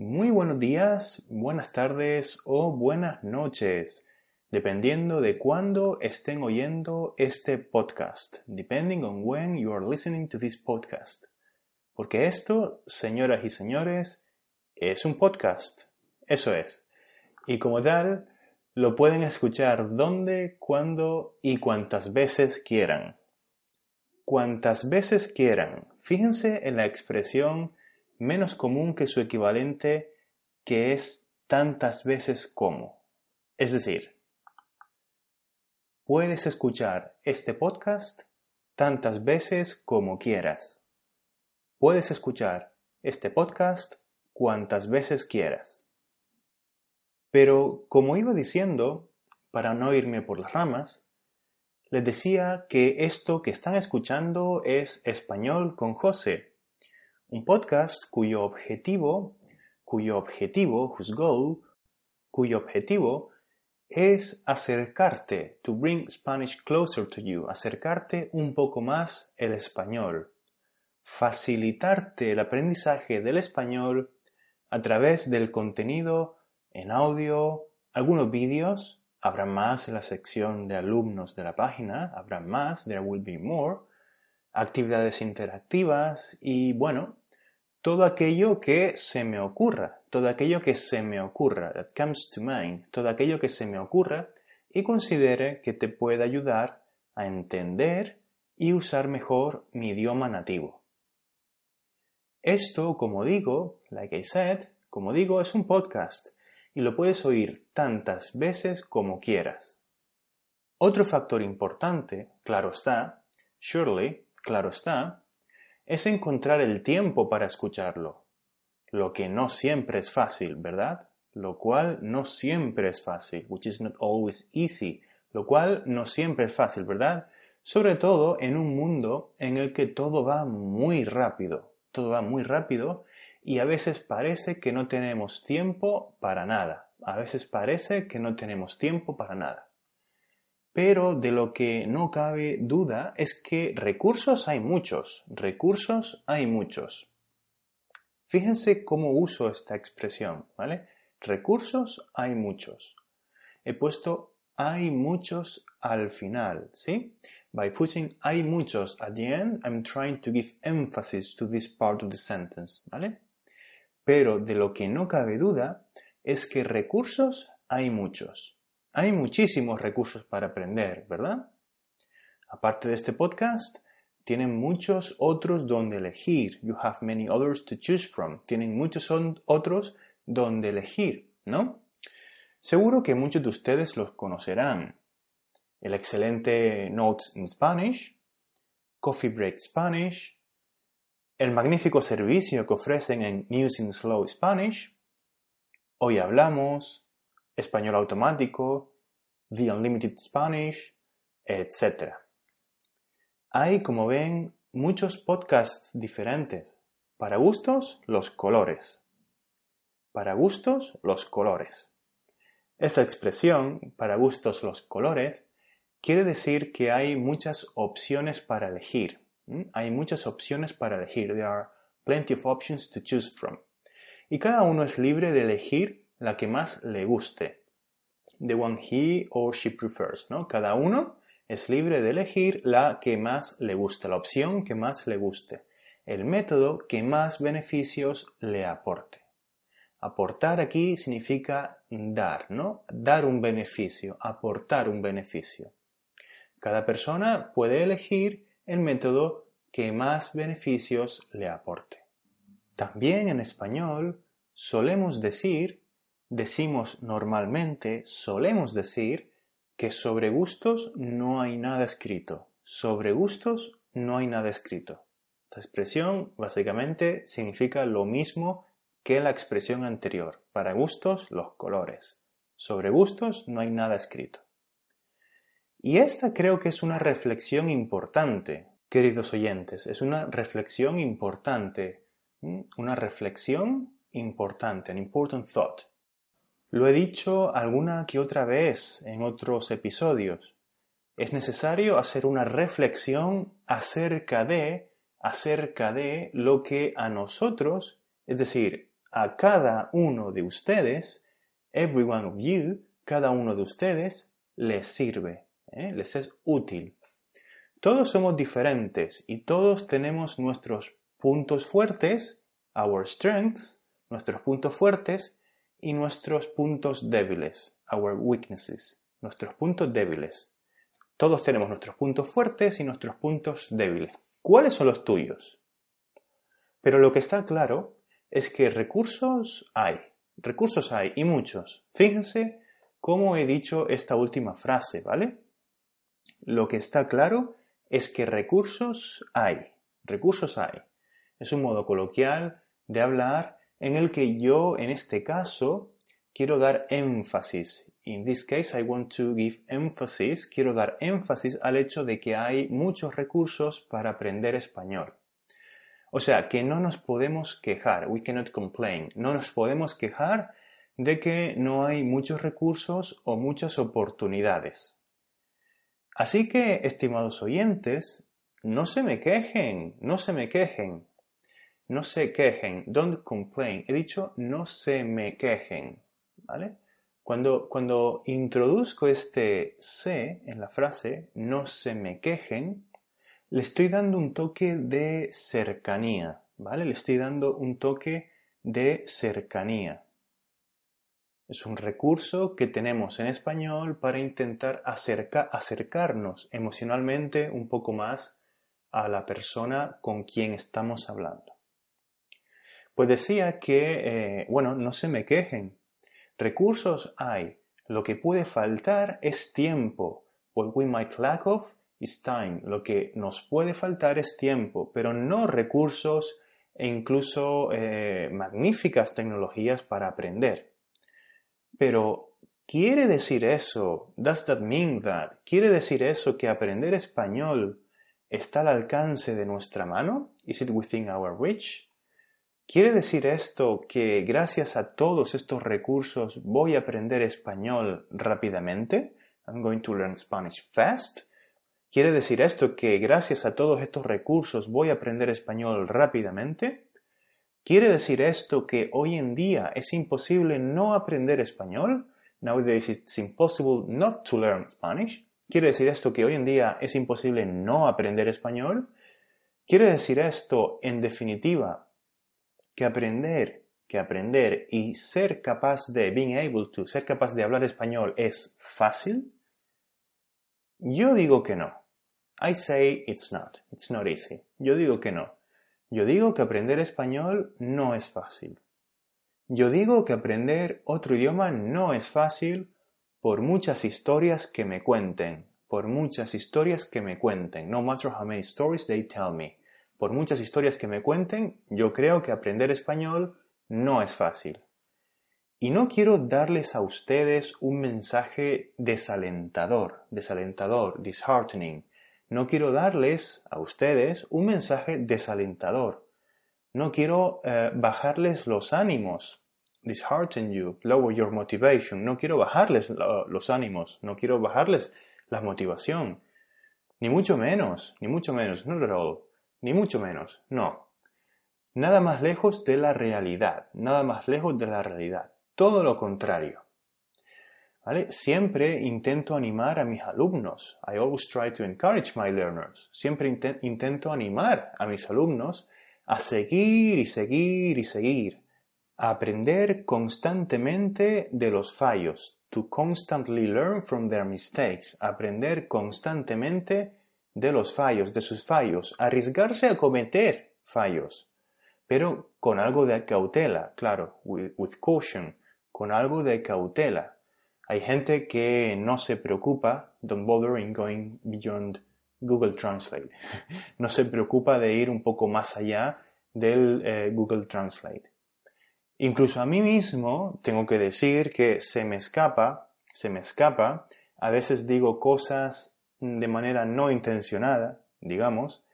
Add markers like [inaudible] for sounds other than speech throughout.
Muy buenos días, buenas tardes o buenas noches, dependiendo de cuándo estén oyendo este podcast, depending on when you are listening to this podcast. Porque esto, señoras y señores, es un podcast. Eso es. Y como tal, lo pueden escuchar donde, cuándo y cuantas veces quieran. Cuantas veces quieran. Fíjense en la expresión menos común que su equivalente que es tantas veces como. Es decir, puedes escuchar este podcast tantas veces como quieras. Puedes escuchar este podcast cuantas veces quieras. Pero, como iba diciendo, para no irme por las ramas, les decía que esto que están escuchando es Español con José, un podcast cuyo objetivo, cuyo objetivo, whose goal, cuyo objetivo es acercarte, to bring Spanish closer to you, acercarte un poco más el español, facilitarte el aprendizaje del español a través del contenido en audio, algunos vídeos, habrá más en la sección de alumnos de la página, habrá más, there will be more, actividades interactivas y bueno, todo aquello que se me ocurra, todo aquello que se me ocurra, that comes to mind, todo aquello que se me ocurra y considere que te puede ayudar a entender y usar mejor mi idioma nativo. Esto, como digo, like I said, como digo, es un podcast y lo puedes oír tantas veces como quieras. Otro factor importante, claro está, surely, claro está, es encontrar el tiempo para escucharlo, lo que no siempre es fácil, ¿verdad? Lo cual no siempre es fácil, which is not always easy, lo cual no siempre es fácil, ¿verdad? Sobre todo en un mundo en el que todo va muy rápido, todo va muy rápido y a veces parece que no tenemos tiempo para nada, a veces parece que no tenemos tiempo para nada. Pero de lo que no cabe duda es que recursos hay muchos, recursos hay muchos. Fíjense cómo uso esta expresión, ¿vale? Recursos hay muchos. He puesto hay muchos al final, ¿sí? By putting hay muchos at the end, I'm trying to give emphasis to this part of the sentence, ¿vale? Pero de lo que no cabe duda es que recursos hay muchos. Hay muchísimos recursos para aprender, ¿verdad? Aparte de este podcast, tienen muchos otros donde elegir. You have many others to choose from. Tienen muchos otros donde elegir, ¿no? Seguro que muchos de ustedes los conocerán. El excelente Notes in Spanish, Coffee Break Spanish, el magnífico servicio que ofrecen en News in Slow Spanish, Hoy Hablamos, español automático, The Unlimited Spanish, etc. Hay, como ven, muchos podcasts diferentes. Para gustos, los colores. Para gustos, los colores. Esa expresión, para gustos, los colores, quiere decir que hay muchas opciones para elegir. Hay muchas opciones para elegir. There are plenty of options to choose from. Y cada uno es libre de elegir la que más le guste. The one he or she prefers, ¿no? Cada uno es libre de elegir la que más le guste, la opción que más le guste, el método que más beneficios le aporte. Aportar aquí significa dar, ¿no? Dar un beneficio, aportar un beneficio. Cada persona puede elegir el método que más beneficios le aporte. También en español solemos decir decimos normalmente, solemos decir, que sobre gustos no hay nada escrito. Sobre gustos no hay nada escrito. Esta expresión básicamente significa lo mismo que la expresión anterior. Para gustos, los colores. Sobre gustos no hay nada escrito. Y esta creo que es una reflexión importante, queridos oyentes. Es una reflexión importante. Una reflexión importante, an important thought. Lo he dicho alguna que otra vez en otros episodios. Es necesario hacer una reflexión acerca de, acerca de lo que a nosotros, es decir, a cada uno de ustedes, every one of you, cada uno de ustedes, les sirve, ¿eh? les es útil. Todos somos diferentes y todos tenemos nuestros puntos fuertes, our strengths, nuestros puntos fuertes y nuestros puntos débiles, our weaknesses, nuestros puntos débiles. Todos tenemos nuestros puntos fuertes y nuestros puntos débiles. ¿Cuáles son los tuyos? Pero lo que está claro es que recursos hay, recursos hay y muchos. Fíjense cómo he dicho esta última frase, ¿vale? Lo que está claro es que recursos hay, recursos hay. Es un modo coloquial de hablar en el que yo, en este caso, quiero dar énfasis. In this case, I want to give emphasis. Quiero dar énfasis al hecho de que hay muchos recursos para aprender español. O sea, que no nos podemos quejar, we cannot complain, no nos podemos quejar de que no hay muchos recursos o muchas oportunidades. Así que, estimados oyentes, no se me quejen, no se me quejen, no se quejen, don't complain. He dicho no se me quejen, ¿vale? Cuando, cuando introduzco este se en la frase, no se me quejen, le estoy dando un toque de cercanía, ¿vale? Le estoy dando un toque de cercanía. Es un recurso que tenemos en español para intentar acercarnos emocionalmente un poco más a la persona con quien estamos hablando. Pues decía que, eh, bueno, no se me quejen. Recursos hay. Lo que puede faltar es tiempo. What we might lack of is time. Lo que nos puede faltar es tiempo, pero no recursos e incluso eh, magníficas tecnologías para aprender. Pero, ¿quiere decir eso? Does that mean that? ¿Quiere decir eso que aprender español está al alcance de nuestra mano? Is it within our reach? ¿Quiere decir esto que gracias a todos estos recursos voy a aprender español rápidamente? I'm going to learn Spanish fast. ¿Quiere decir esto que gracias a todos estos recursos voy a aprender español rápidamente? ¿Quiere decir esto que hoy en día es imposible no aprender español? Nowadays it's impossible not to learn Spanish. ¿Quiere decir esto que hoy en día es imposible no aprender español? ¿Quiere decir esto, en definitiva, que aprender, que aprender y ser capaz de, being able to, ser capaz de hablar español es fácil? Yo digo que no. I say it's not. It's not easy. Yo digo que no. Yo digo que aprender español no es fácil. Yo digo que aprender otro idioma no es fácil por muchas historias que me cuenten. Por muchas historias que me cuenten. No matter how many stories they tell me. Por muchas historias que me cuenten, yo creo que aprender español no es fácil. Y no quiero darles a ustedes un mensaje desalentador, desalentador, disheartening. No quiero darles a ustedes un mensaje desalentador. No quiero eh, bajarles los ánimos, dishearten you, lower your motivation. No quiero bajarles los ánimos, no quiero bajarles la motivación. Ni mucho menos, ni mucho menos, not at all. Ni mucho menos, no. Nada más lejos de la realidad, nada más lejos de la realidad todo lo contrario. ¿Vale? Siempre intento animar a mis alumnos. I always try to encourage my learners. Siempre intento animar a mis alumnos a seguir y seguir y seguir. A aprender constantemente de los fallos. To constantly learn from their mistakes. Aprender constantemente de los fallos, de sus fallos. Arriesgarse a cometer fallos. Pero con algo de cautela, claro, with caution con algo de cautela. Hay gente que no se preocupa, don't bother in going beyond Google Translate. [laughs] no se preocupa de ir un poco más allá del eh, Google Translate. Incluso a mí mismo tengo que decir que se me escapa, se me escapa, a veces digo cosas de manera no intencionada, digamos,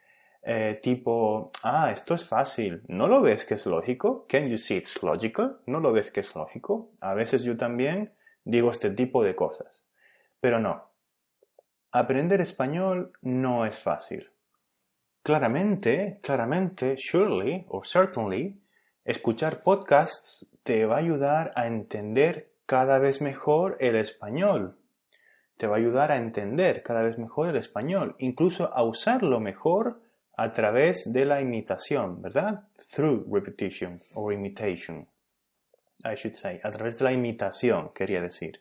eh, tipo, ah, esto es fácil, ¿no lo ves que es lógico? Can you see it's logical? ¿No lo ves que es lógico? A veces yo también digo este tipo de cosas. Pero no. Aprender español no es fácil. Claramente, claramente, surely or certainly, Escuchar podcasts te va a ayudar a entender cada vez mejor el español. Te va a ayudar a entender cada vez mejor el español, incluso a usarlo mejor a través de la imitación, ¿verdad? Through repetition or imitation. I should say, a través de la imitación, quería decir.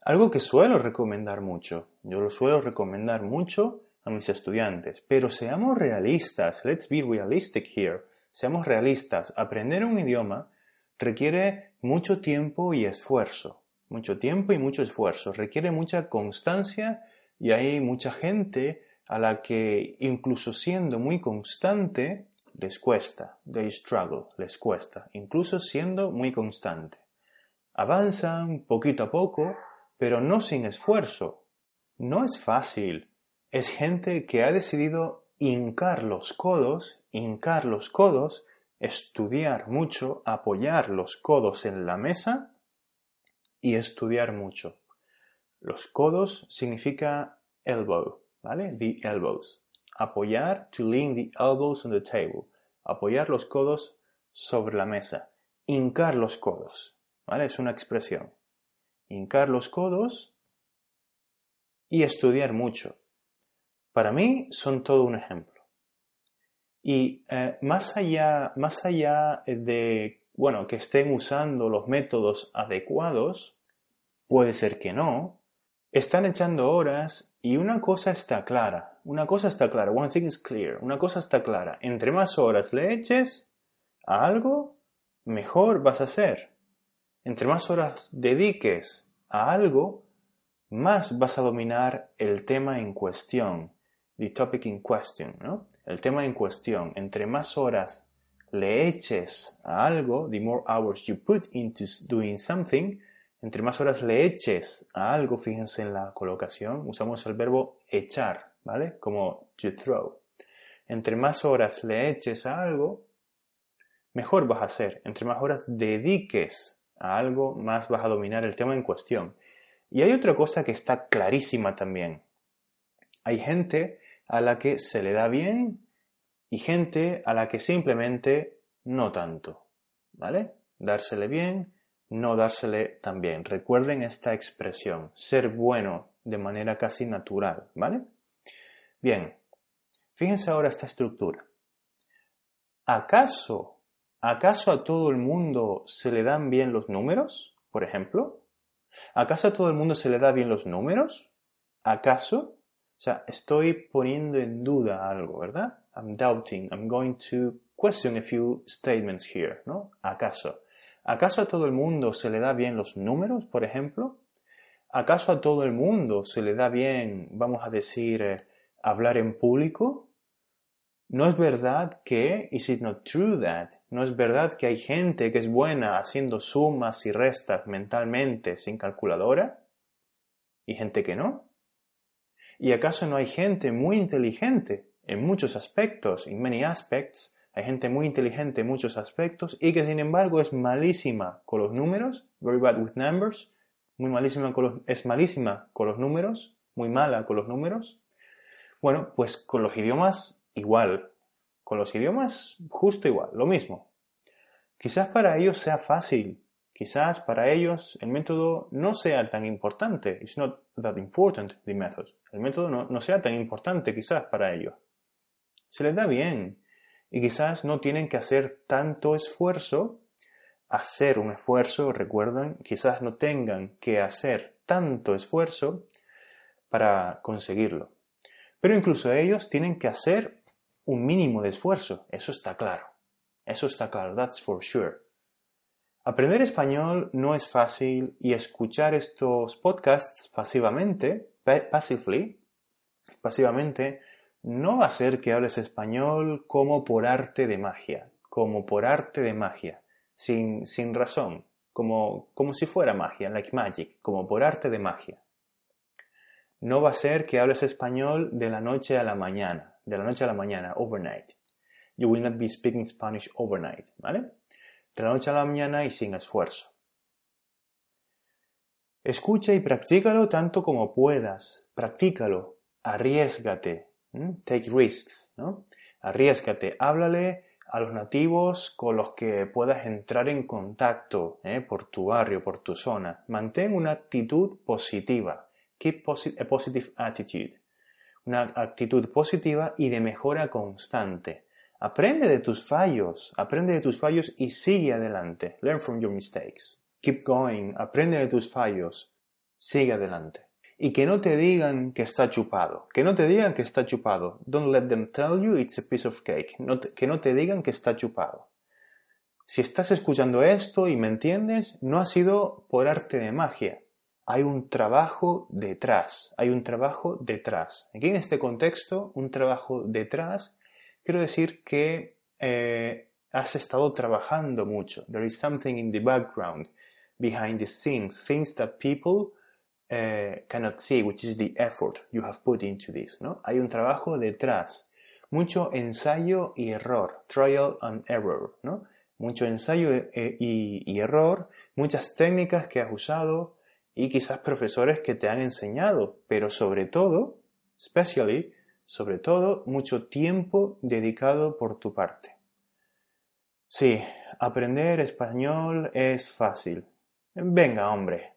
Algo que suelo recomendar mucho. Yo lo suelo recomendar mucho a mis estudiantes. Pero seamos realistas. Let's be realistic here. Seamos realistas. Aprender un idioma requiere mucho tiempo y esfuerzo. Mucho tiempo y mucho esfuerzo. Requiere mucha constancia y hay mucha gente a la que incluso siendo muy constante les cuesta. They struggle, les cuesta. Incluso siendo muy constante. Avanzan poquito a poco, pero no sin esfuerzo. No es fácil. Es gente que ha decidido hincar los codos, hincar los codos, estudiar mucho, apoyar los codos en la mesa y estudiar mucho. Los codos significa elbow, ¿vale? The elbows. Apoyar, to lean the elbows on the table. Apoyar los codos sobre la mesa. Hincar los codos, ¿vale? Es una expresión. Hincar los codos y estudiar mucho. Para mí son todo un ejemplo. Y eh, más, allá, más allá de, bueno, que estén usando los métodos adecuados, puede ser que no, están echando horas y una cosa está clara, una cosa está clara, one thing is clear, una cosa está clara, entre más horas le eches a algo, mejor vas a ser. Entre más horas dediques a algo, más vas a dominar el tema en cuestión, the topic in question, ¿no? El tema en cuestión. Entre más horas le eches a algo, the more hours you put into doing something, entre más horas le eches a algo, fíjense en la colocación, usamos el verbo echar, ¿vale? Como to throw. Entre más horas le eches a algo, mejor vas a ser. Entre más horas dediques a algo, más vas a dominar el tema en cuestión. Y hay otra cosa que está clarísima también. Hay gente a la que se le da bien y gente a la que simplemente no tanto. ¿Vale? Dársele bien no dársele tan bien. Recuerden esta expresión, ser bueno de manera casi natural, ¿vale? Bien, fíjense ahora esta estructura. ¿Acaso, acaso a todo el mundo se le dan bien los números, por ejemplo? ¿Acaso a todo el mundo se le da bien los números? ¿Acaso? O sea, estoy poniendo en duda algo, ¿verdad? I'm doubting. I'm going to question a few statements here, ¿no? ¿Acaso? ¿Acaso a todo el mundo se le da bien los números, por ejemplo? ¿Acaso a todo el mundo se le da bien, vamos a decir, eh, hablar en público? ¿No es verdad que, is it not true that, no es verdad que hay gente que es buena haciendo sumas y restas mentalmente sin calculadora? ¿Y gente que no? ¿Y acaso no hay gente muy inteligente en muchos aspectos, in many aspects, hay gente muy inteligente en muchos aspectos y que sin embargo es malísima con los números, very bad with numbers, muy malísima con los, es malísima con los números, muy mala con los números. Bueno, pues con los idiomas igual, con los idiomas justo igual, lo mismo. Quizás para ellos sea fácil, quizás para ellos el método no sea tan importante, it's not that important, the method. El método no, no sea tan importante quizás para ellos. Se les da bien, y quizás no tienen que hacer tanto esfuerzo, hacer un esfuerzo, recuerdan, quizás no tengan que hacer tanto esfuerzo para conseguirlo. Pero incluso ellos tienen que hacer un mínimo de esfuerzo, eso está claro. Eso está claro, that's for sure. Aprender español no es fácil y escuchar estos podcasts pasivamente, passively, pasivamente, no va a ser que hables español como por arte de magia, como por arte de magia, sin, sin razón, como, como si fuera magia, like magic, como por arte de magia. No va a ser que hables español de la noche a la mañana, de la noche a la mañana, overnight. You will not be speaking Spanish overnight, ¿vale? De la noche a la mañana y sin esfuerzo. Escucha y practícalo tanto como puedas. Practícalo. Arriesgate. Take risks, ¿no? Arriesgate, háblale a los nativos con los que puedas entrar en contacto ¿eh? por tu barrio, por tu zona. Mantén una actitud positiva. Keep a positive attitude. Una actitud positiva y de mejora constante. Aprende de tus fallos, aprende de tus fallos y sigue adelante. Learn from your mistakes. Keep going, aprende de tus fallos, sigue adelante y que no te digan que está chupado. Que no te digan que está chupado. Don't let them tell you it's a piece of cake. que no te digan que está chupado. Si estás escuchando esto y me entiendes, no ha sido por arte de magia. Hay un trabajo detrás. Hay un trabajo detrás. Aquí en este contexto, un trabajo detrás, quiero decir que eh, has estado trabajando mucho. There is something in the background, behind the scenes, things that people eh, cannot see, which is the effort you have put into this. ¿no? Hay un trabajo detrás, mucho ensayo y error, trial and error, ¿no? mucho ensayo e, y, error, muchas técnicas que has usado y quizás profesores que te han enseñado, pero sobre todo, especially, sobre todo, mucho tiempo dedicado por tu parte. Sí, aprender español es fácil. Venga, hombre,